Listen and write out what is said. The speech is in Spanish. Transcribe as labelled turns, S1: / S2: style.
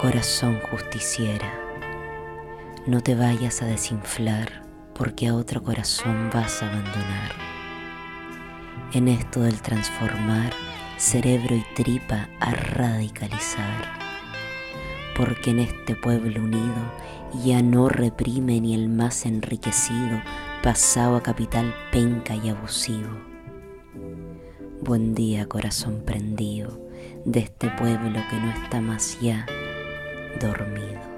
S1: Corazón justiciera, no te vayas a desinflar porque a otro corazón vas a abandonar. En esto del transformar cerebro y tripa a radicalizar, porque en este pueblo unido ya no reprime ni el más enriquecido pasado a capital penca y abusivo. Buen día corazón prendido de este pueblo que no está más ya dormido.